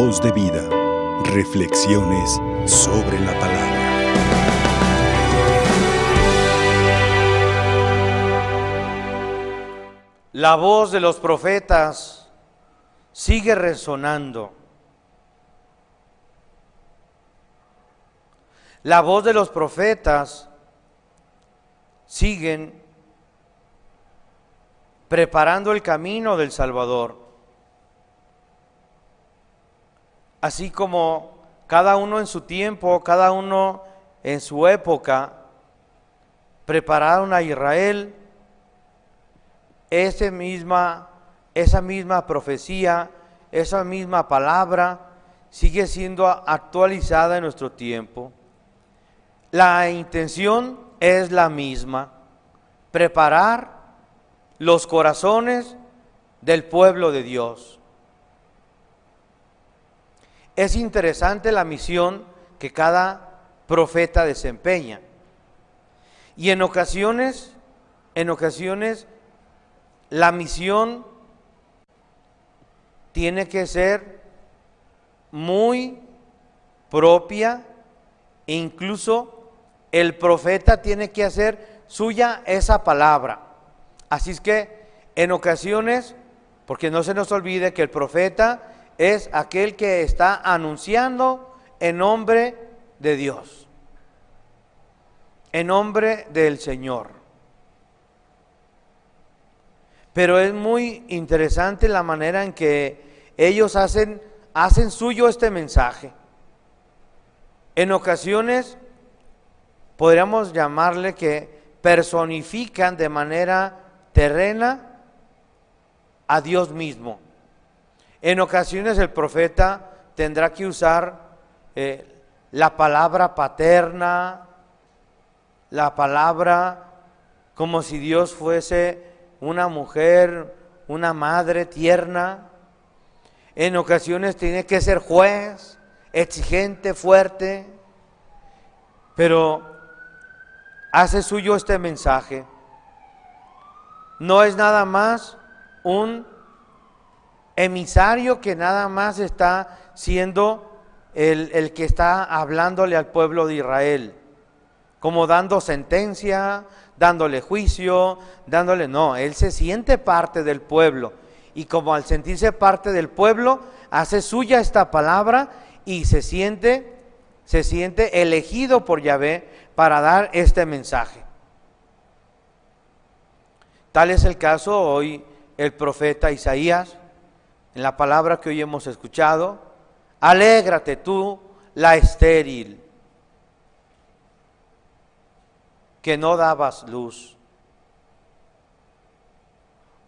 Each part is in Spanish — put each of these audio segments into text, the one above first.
Voz de vida. Reflexiones sobre la palabra. La voz de los profetas sigue resonando. La voz de los profetas siguen preparando el camino del Salvador. Así como cada uno en su tiempo, cada uno en su época, prepararon a Israel, ese misma, esa misma profecía, esa misma palabra sigue siendo actualizada en nuestro tiempo. La intención es la misma, preparar los corazones del pueblo de Dios. Es interesante la misión que cada profeta desempeña. Y en ocasiones, en ocasiones, la misión tiene que ser muy propia e incluso el profeta tiene que hacer suya esa palabra. Así es que en ocasiones, porque no se nos olvide que el profeta es aquel que está anunciando en nombre de Dios, en nombre del Señor. Pero es muy interesante la manera en que ellos hacen, hacen suyo este mensaje. En ocasiones podríamos llamarle que personifican de manera terrena a Dios mismo. En ocasiones el profeta tendrá que usar eh, la palabra paterna, la palabra como si Dios fuese una mujer, una madre tierna. En ocasiones tiene que ser juez, exigente, fuerte, pero hace suyo este mensaje no es nada más un emisario que nada más está siendo el, que está hablándole al pueblo de Israel, como dando sentencia, dándole juicio, dándole, no, él se siente parte del pueblo y como al sentirse parte del pueblo, hace suya esta palabra y se siente, se siente elegido por Yahvé para dar este mensaje. Tal es el caso hoy el profeta Isaías, en la palabra que hoy hemos escuchado, alégrate tú, la estéril, que no dabas luz.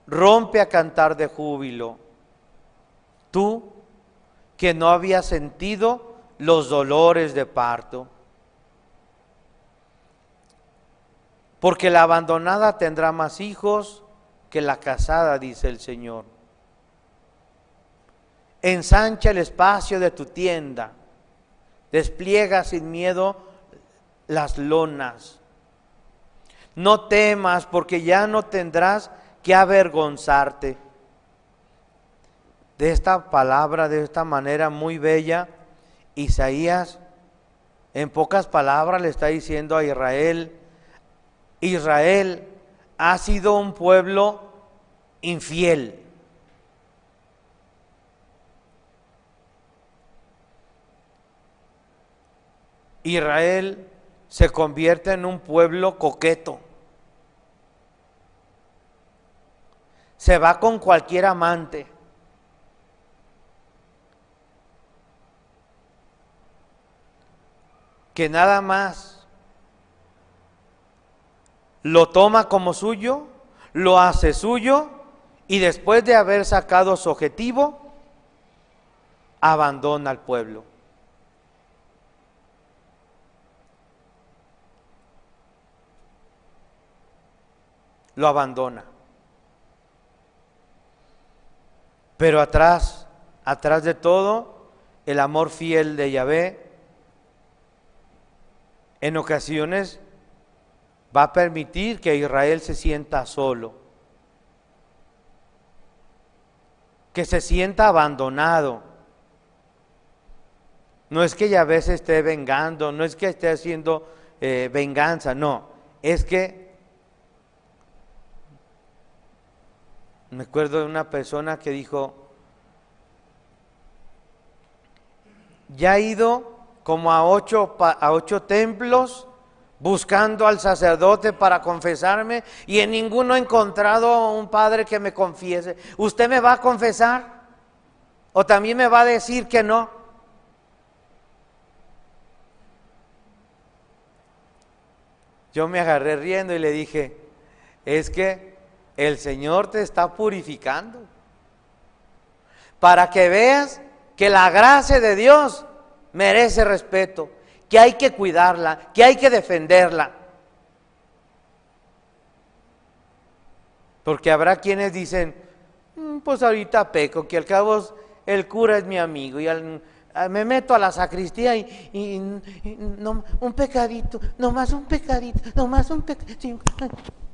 Rompe a cantar de júbilo, tú que no habías sentido los dolores de parto. porque la abandonada tendrá más hijos que la casada, dice el Señor. Ensancha el espacio de tu tienda, despliega sin miedo las lonas. No temas porque ya no tendrás que avergonzarte. De esta palabra, de esta manera muy bella, Isaías en pocas palabras le está diciendo a Israel, Israel ha sido un pueblo infiel. Israel se convierte en un pueblo coqueto. Se va con cualquier amante. Que nada más lo toma como suyo, lo hace suyo y después de haber sacado su objetivo, abandona al pueblo. Lo abandona. Pero atrás, atrás de todo, el amor fiel de Yahvé, en ocasiones va a permitir que Israel se sienta solo, que se sienta abandonado, No es que Yahvé se esté vengando, no es que esté haciendo eh, venganza, no. Es que me acuerdo de una persona que dijo, ya he ido como a ocho, a ocho templos buscando al sacerdote para confesarme y en ninguno he encontrado un padre que me confiese. ¿Usted me va a confesar? ¿O también me va a decir que no? Yo me agarré riendo y le dije, es que el Señor te está purificando para que veas que la gracia de Dios merece respeto, que hay que cuidarla, que hay que defenderla. Porque habrá quienes dicen, mm, pues ahorita peco, que al cabo el cura es mi amigo y me meto a la sacristía y, no, un pecadito, nomás un pecadito, nomás un pecadito.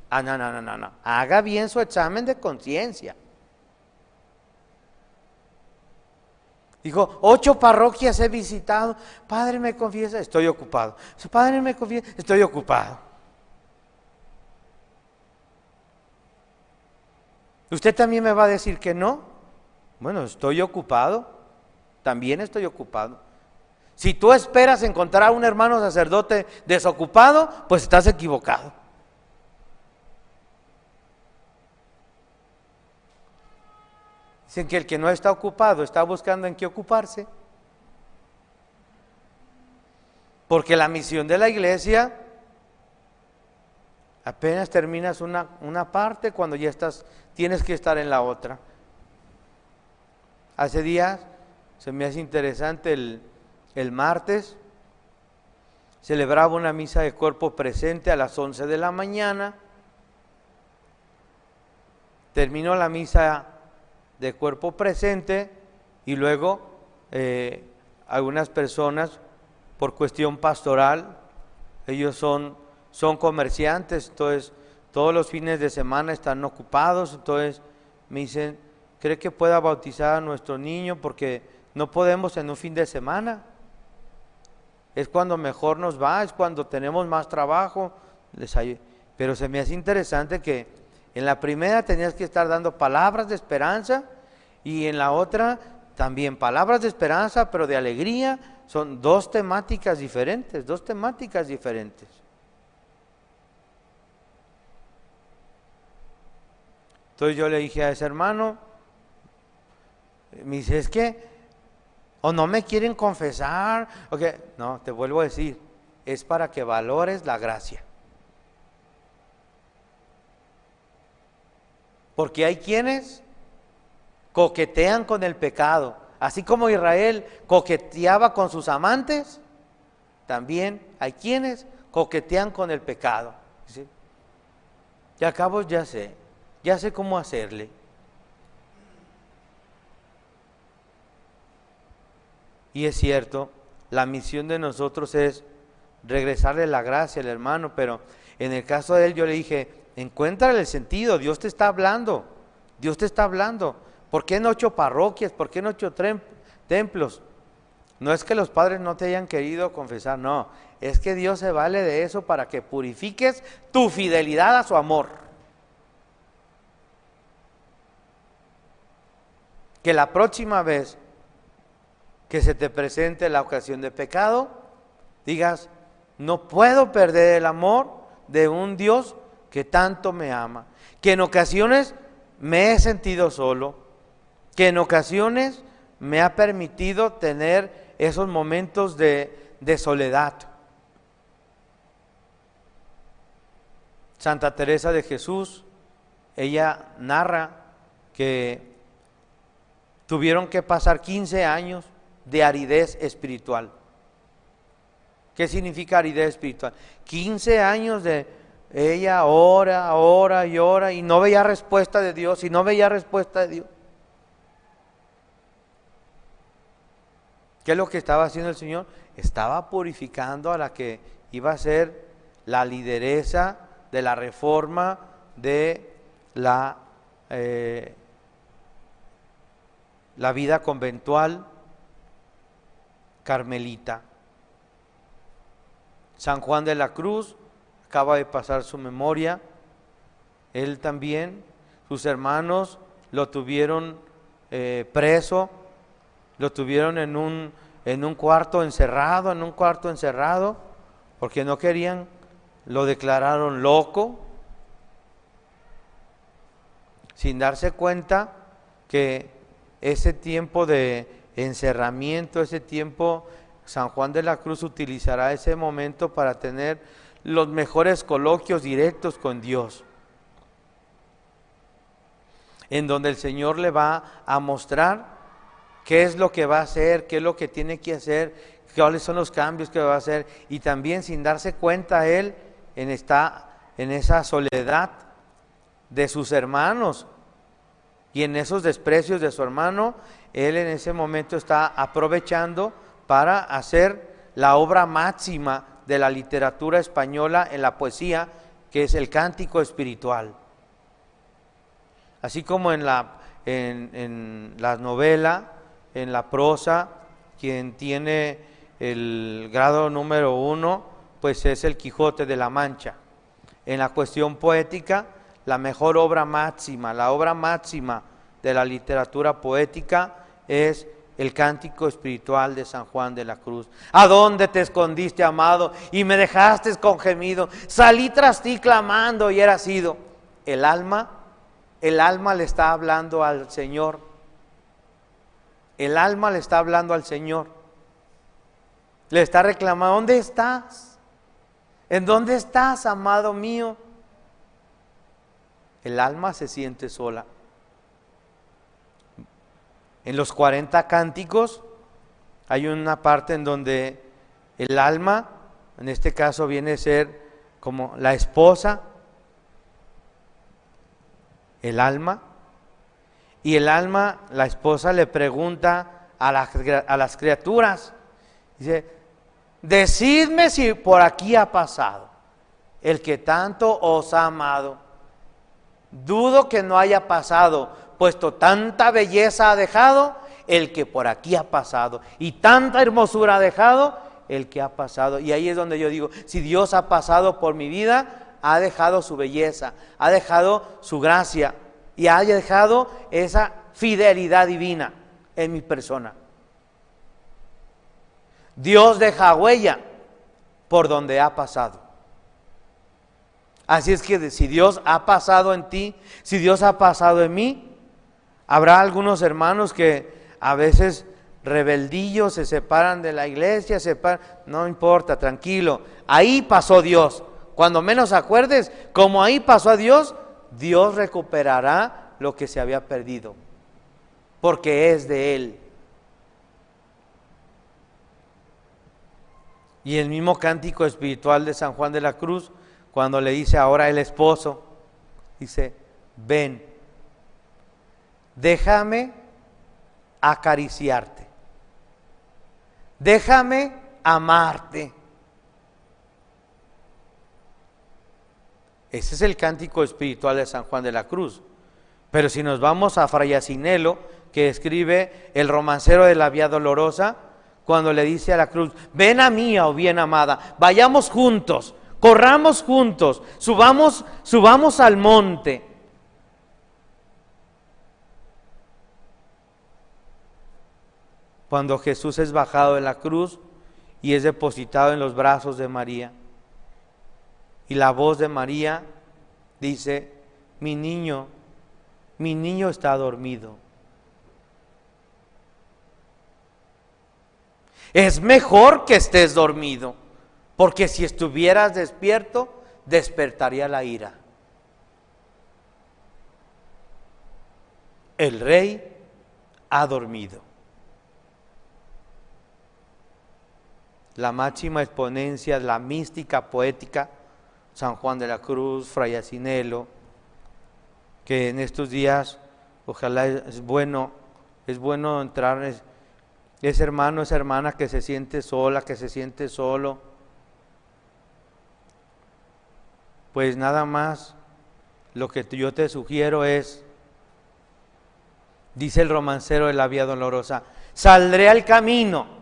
Ah, no, no, no, no, no. Haga bien su examen de conciencia. Dijo, ocho parroquias he visitado. Padre me confiesa, estoy ocupado. Padre me confiesa, estoy ocupado. ¿Usted también me va a decir que no? Bueno, estoy ocupado. También estoy ocupado. Si tú esperas encontrar a un hermano sacerdote desocupado, pues estás equivocado. Que el que no está ocupado está buscando en qué ocuparse. Porque la misión de la iglesia, apenas terminas una, una parte cuando ya estás, tienes que estar en la otra. Hace días se me hace interesante el, el martes, celebraba una misa de cuerpo presente a las 11 de la mañana. Terminó la misa de cuerpo presente y luego eh, algunas personas por cuestión pastoral, ellos son, son comerciantes, entonces todos los fines de semana están ocupados, entonces me dicen, ¿cree que pueda bautizar a nuestro niño? Porque no podemos en un fin de semana. Es cuando mejor nos va, es cuando tenemos más trabajo. Pero se me hace interesante que en la primera tenías que estar dando palabras de esperanza y en la otra también palabras de esperanza, pero de alegría. Son dos temáticas diferentes, dos temáticas diferentes. Entonces yo le dije a ese hermano, me dice, es que, o no me quieren confesar, o que, no, te vuelvo a decir, es para que valores la gracia. Porque hay quienes coquetean con el pecado. Así como Israel coqueteaba con sus amantes, también hay quienes coquetean con el pecado. Y acabo ya sé, ya sé cómo hacerle. Y es cierto, la misión de nosotros es regresarle la gracia al hermano, pero en el caso de él yo le dije, encuéntrale el sentido, Dios te está hablando, Dios te está hablando. ¿Por qué en ocho parroquias? ¿Por qué en ocho templos? No es que los padres no te hayan querido confesar, no, es que Dios se vale de eso para que purifiques tu fidelidad a su amor. Que la próxima vez que se te presente la ocasión de pecado, digas, no puedo perder el amor de un Dios que tanto me ama, que en ocasiones me he sentido solo, que en ocasiones me ha permitido tener esos momentos de, de soledad. Santa Teresa de Jesús, ella narra que tuvieron que pasar 15 años de aridez espiritual. ¿Qué significa aridez espiritual? 15 años de ella ora, ora y ora y no veía respuesta de Dios y no veía respuesta de Dios. ¿Qué es lo que estaba haciendo el Señor? Estaba purificando a la que iba a ser la lideresa de la reforma de la, eh, la vida conventual carmelita. San Juan de la Cruz acaba de pasar su memoria, él también, sus hermanos lo tuvieron eh, preso, lo tuvieron en un, en un cuarto encerrado, en un cuarto encerrado, porque no querían, lo declararon loco, sin darse cuenta que ese tiempo de encerramiento, ese tiempo, San Juan de la Cruz utilizará ese momento para tener los mejores coloquios directos con Dios, en donde el Señor le va a mostrar qué es lo que va a hacer, qué es lo que tiene que hacer, cuáles son los cambios que va a hacer, y también sin darse cuenta él en, esta, en esa soledad de sus hermanos y en esos desprecios de su hermano, él en ese momento está aprovechando para hacer la obra máxima de la literatura española en la poesía, que es el cántico espiritual. Así como en la, en, en la novela, en la prosa, quien tiene el grado número uno, pues es el Quijote de la Mancha. En la cuestión poética, la mejor obra máxima, la obra máxima de la literatura poética es el cántico espiritual de San Juan de la Cruz. ¿A dónde te escondiste, amado? Y me dejaste con gemido. Salí tras ti clamando y era sido. El alma, el alma le está hablando al Señor. El alma le está hablando al Señor. Le está reclamando, ¿dónde estás? ¿En dónde estás, amado mío? El alma se siente sola. En los 40 cánticos hay una parte en donde el alma, en este caso viene a ser como la esposa, el alma, y el alma, la esposa le pregunta a las, a las criaturas, dice, decidme si por aquí ha pasado el que tanto os ha amado. Dudo que no haya pasado puesto tanta belleza ha dejado el que por aquí ha pasado, y tanta hermosura ha dejado el que ha pasado. Y ahí es donde yo digo, si Dios ha pasado por mi vida, ha dejado su belleza, ha dejado su gracia y ha dejado esa fidelidad divina en mi persona. Dios deja huella por donde ha pasado. Así es que si Dios ha pasado en ti, si Dios ha pasado en mí, Habrá algunos hermanos que a veces rebeldillos se separan de la iglesia, no importa, tranquilo. Ahí pasó Dios. Cuando menos acuerdes, como ahí pasó a Dios, Dios recuperará lo que se había perdido, porque es de Él. Y el mismo cántico espiritual de San Juan de la Cruz, cuando le dice ahora el esposo, dice, ven, déjame acariciarte, déjame amarte. Ese es el cántico espiritual de San Juan de la Cruz. Pero si nos vamos a Frayacinelo, que escribe el romancero de la Vía Dolorosa, cuando le dice a la cruz, ven a mí, oh bien amada, vayamos juntos, corramos juntos, subamos, subamos al monte, cuando Jesús es bajado de la cruz y es depositado en los brazos de María. Y la voz de María dice, mi niño, mi niño está dormido. Es mejor que estés dormido, porque si estuvieras despierto, despertaría la ira. El rey ha dormido. La máxima exponencia de la mística poética, San Juan de la Cruz, Fray Asinelo, que en estos días, ojalá es bueno, es bueno entrar, es, ese hermano, esa hermana que se siente sola, que se siente solo, pues nada más lo que yo te sugiero es, dice el romancero de la Vía Dolorosa, saldré al camino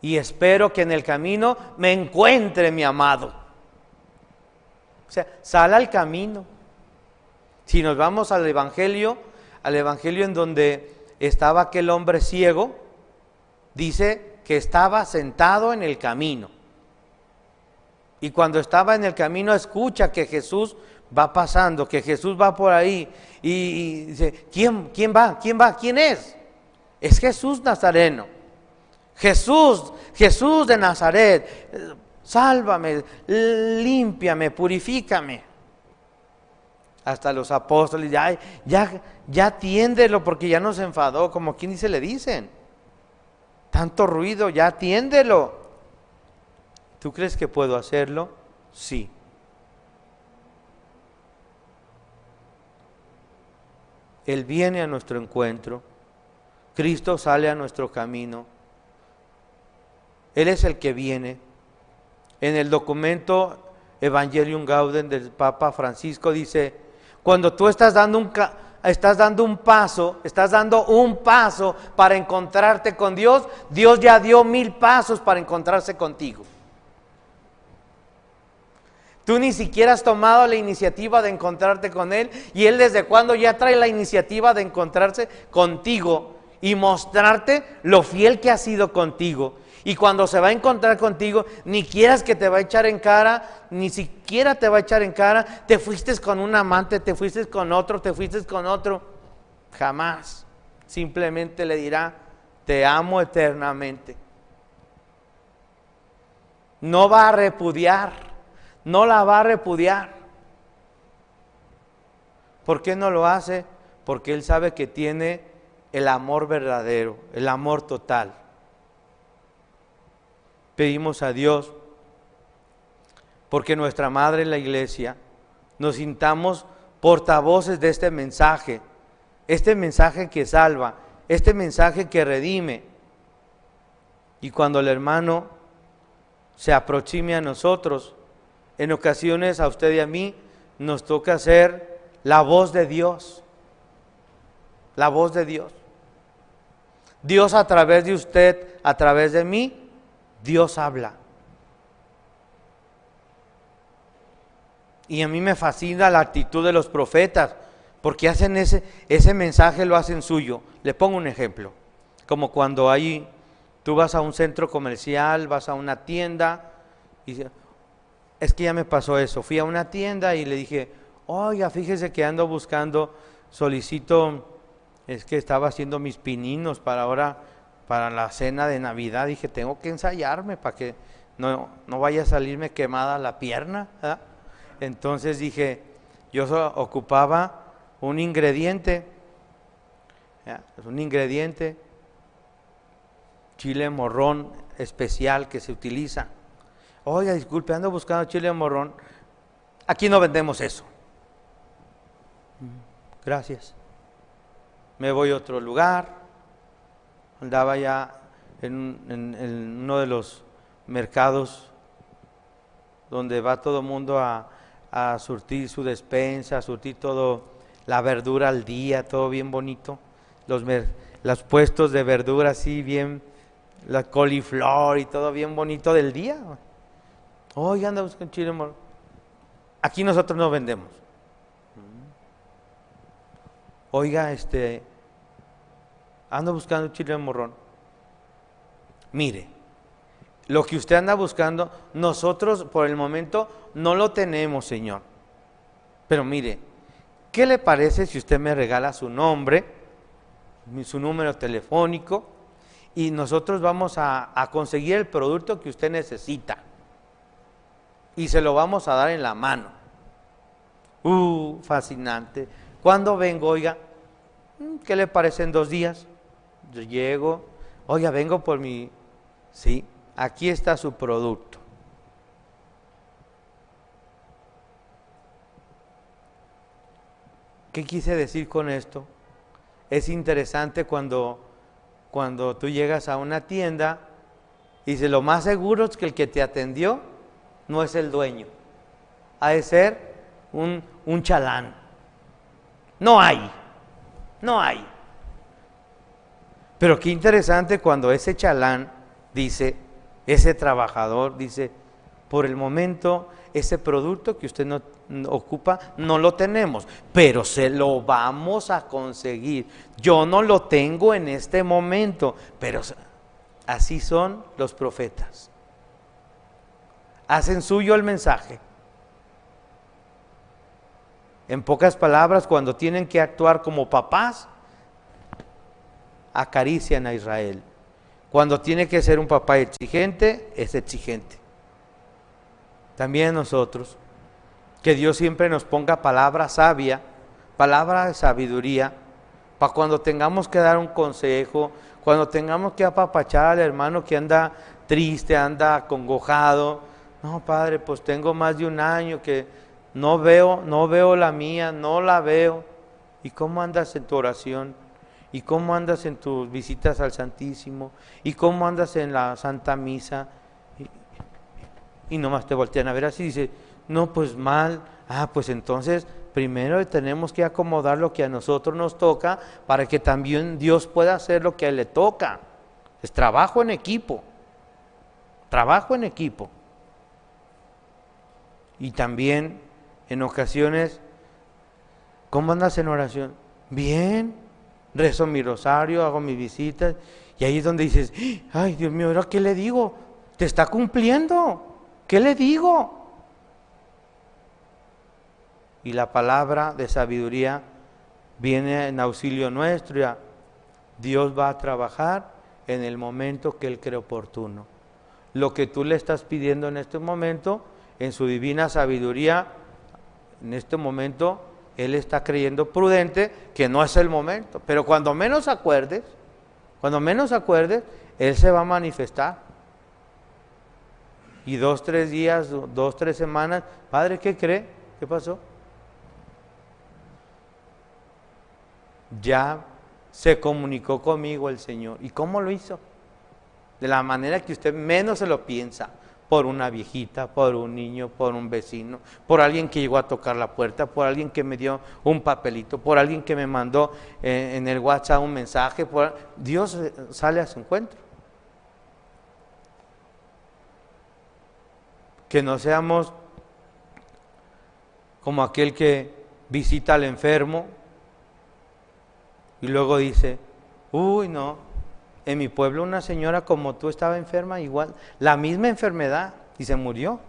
y espero que en el camino me encuentre mi amado. O sea, sal al camino. Si nos vamos al Evangelio, al Evangelio en donde estaba aquel hombre ciego, dice que estaba sentado en el camino. Y cuando estaba en el camino escucha que Jesús va pasando, que Jesús va por ahí y, dice, ¿quién, ¿quién va? ¿Quién va? ¿Quién es? Es Jesús Nazareno. Jesús, Jesús de Nazaret, sálvame, límpiame, purifícame. Hasta los apóstoles, ya, ya, ya atiéndelo porque ya nos enfadó, como quien dice, le dicen. Tanto ruido, ya atiéndelo. ¿Tú crees que puedo hacerlo? Sí. Él viene a nuestro encuentro. Cristo sale a nuestro camino. Él es el que viene. En el documento Evangelium Gauden del Papa Francisco dice, cuando tú estás dando un, estás dando un paso, estás dando un paso para encontrarte con Dios, Dios ya dio mil pasos para encontrarse contigo. Tú ni siquiera has tomado la iniciativa de encontrarte con Él y Él desde cuando ya trae la iniciativa de encontrarse contigo y mostrarte lo fiel que ha sido contigo. Y cuando se va a encontrar contigo, ni quieras que te va a echar en cara, ni siquiera te va a echar en cara, te fuiste con un amante, te fuiste con otro, te fuiste con otro. Jamás. Simplemente le dirá, te amo eternamente. No va a repudiar no la va a repudiar. ¿Por qué no lo hace? Porque Él sabe que tiene el amor verdadero, el amor total. Pedimos a Dios, porque nuestra Madre en la iglesia, nos sintamos portavoces de este mensaje, este mensaje que salva, este mensaje que redime. Y cuando el hermano se aproxime a nosotros, en ocasiones a usted y a mí nos toca ser la voz de Dios. La voz de Dios. Dios a través de usted, a través de mí, Dios habla. Y a mí me fascina la actitud de los profetas, porque hacen ese, ese mensaje, lo hacen suyo. Le pongo un ejemplo, como cuando hay, tú vas a un centro comercial, vas a una tienda, y es que ya me pasó eso. Fui a una tienda y le dije, oiga, fíjese que ando buscando, solicito, es que estaba haciendo mis pininos para ahora, para la cena de Navidad. Dije, tengo que ensayarme para que no, no vaya a salirme quemada la pierna. Entonces dije, yo ocupaba un ingrediente, un ingrediente, chile morrón especial que se utiliza Oiga, disculpe, ando buscando chile morrón. Aquí no vendemos eso. Gracias. Me voy a otro lugar. Andaba ya en, uno de los mercados donde va todo el mundo a, surtir su despensa, a surtir todo la verdura al día, todo bien bonito. Los, los puestos de verdura así bien, la coliflor y todo bien bonito del día. Oye, anda buscando chile morrón. Aquí nosotros no vendemos. Oiga, este, ando buscando chile morrón. Mire, lo que usted anda buscando, nosotros por el momento no lo tenemos, Señor. Pero mire, ¿qué le parece si usted me regala su nombre, su número telefónico, y nosotros vamos a, a conseguir el producto que usted necesita? y se lo vamos a dar en la mano. Uh, fascinante. ¿Cuándo vengo, oiga? ¿Qué le parece en dos días? Yo llego, oiga, vengo por mi... Sí, aquí está su producto. ¿Qué quise decir con esto? Es interesante cuando, cuando tú llegas a una tienda y dice, lo más seguro es que el que te atendió no es el dueño. Ha de ser un, un chalán. No hay, no hay. Pero qué interesante cuando ese chalán dice, ese trabajador, dice, por el momento ese producto que usted no, ocupa no lo tenemos, pero se lo vamos a conseguir. Yo no lo tengo en este momento, pero así son los profetas. Hacen suyo el mensaje. En pocas palabras, cuando tienen que actuar como papás, acarician a Israel. Cuando tiene que ser un papá exigente, es exigente también nosotros, que Dios siempre nos ponga palabra sabia, palabra de sabiduría, para cuando tengamos que dar un consejo, cuando tengamos que apapachar al hermano que anda triste, anda congojado. No, Padre, pues tengo más de un año que no veo, no veo la mía, no la veo. ¿Y cómo andas en tu oración? ¿Y cómo andas en tus visitas al Santísimo? ¿Y cómo andas en la Santa Misa? y nomás te voltean a ver así dice, no, pues mal, ah, pues entonces primero tenemos que acomodar lo que a nosotros nos toca para que también Dios pueda hacer lo que a él le toca. Es trabajo en equipo, trabajo en equipo. Y también en ocasiones, ¿cómo andas en oración? Bien, rezo mi rosario, hago mis visitas, y ahí es donde dices, ay Dios mío, ¿ahora qué le digo? Te está cumpliendo. ¿Qué le digo? Y la palabra de sabiduría viene en auxilio nuestro. Ya. Dios va a trabajar en el momento que Él cree oportuno. Lo que tú le estás pidiendo en este momento, en su divina sabiduría, en este momento Él está creyendo prudente que no es el momento. Pero cuando menos acuerdes, cuando menos acuerdes, Él se va a manifestar y dos, tres días, dos, tres semanas, Padre, ¿qué cree? ¿Qué pasó? Ya se comunicó conmigo el Señor. ¿Y cómo lo hizo? De la manera que usted menos se lo piensa. Por una viejita, por un niño, por un vecino, por alguien que llegó a tocar la puerta, por alguien que me dio un papelito, por alguien que me mandó eh, en el WhatsApp un mensaje. Por... Dios eh, sale a su encuentro. que no seamos como aquel que visita al enfermo y luego dice, uy, no, en mi pueblo una señora como tú estaba enferma igual, la misma enfermedad y se murió.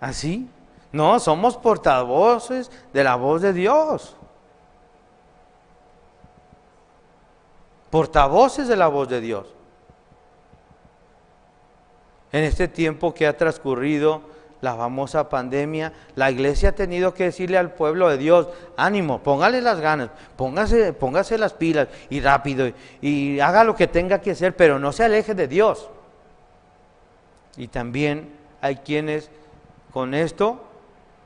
¿Así? No, somos portavoces de la voz de Dios. Portavoces de la voz de Dios en este tiempo que ha transcurrido la famosa pandemia, la iglesia ha tenido que decirle al pueblo de Dios, ánimo, póngale las ganas, póngase, póngase las pilas y rápido y haga lo que tenga que hacer, pero no se aleje de Dios. Y también hay quienes con esto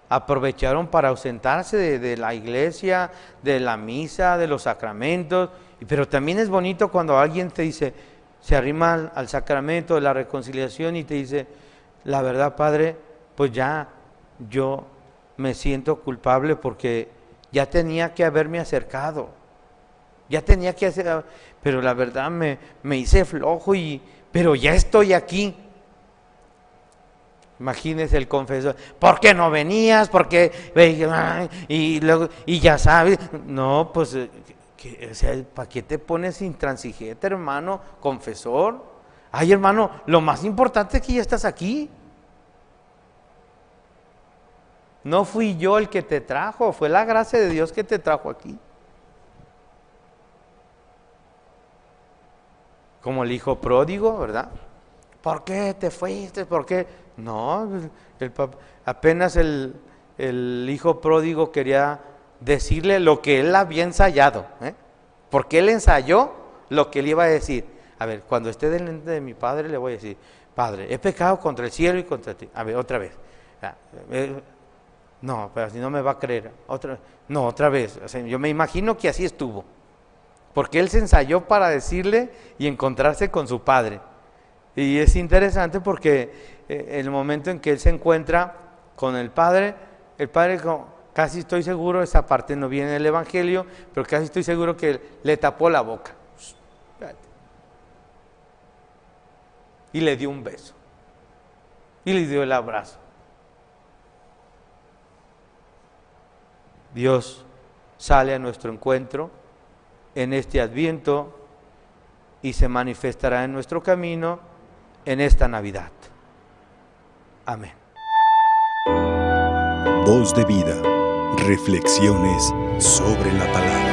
aprovecharon para ausentarse de, la iglesia, de la misa, de los sacramentos, pero también es bonito cuando alguien te dice, se arrima al, sacramento de la reconciliación y te dice, la verdad, Padre, pues ya yo me siento culpable porque ya tenía que haberme acercado, ya tenía que hacer, pero la verdad me, me hice flojo y, pero ya estoy aquí. Imagínese el confesor, ¿por qué no venías? ¿Por qué? Y, luego, y ya sabes, no, pues ¿Para qué te pones intransigente, hermano, confesor? Ay, hermano, lo más importante es que ya estás aquí. No fui yo el que te trajo, fue la gracia de Dios que te trajo aquí. Como el hijo pródigo, ¿verdad? ¿Por qué te fuiste? ¿Por qué? No, apenas el, el hijo pródigo quería decirle lo que él había ensayado. ¿eh? Porque él ensayó lo que él iba a decir. A ver, cuando esté delante de mi padre le voy a decir, Padre, he pecado contra el cielo y contra ti. A ver, otra vez. No, pero si no me va a creer. Otra, no, otra vez. yo me imagino que así estuvo. Porque él se ensayó para decirle y encontrarse con su padre. Y es interesante porque eh, el momento en que él se encuentra con el padre, el padre Casi estoy seguro, esa parte no viene del Evangelio, pero casi estoy seguro que le tapó la boca. y le dio un beso y le dio el abrazo. Dios sale a nuestro encuentro en este adviento y se manifestará en nuestro camino en esta Navidad. Amén. Voz de vida. Reflexiones sobre la palabra.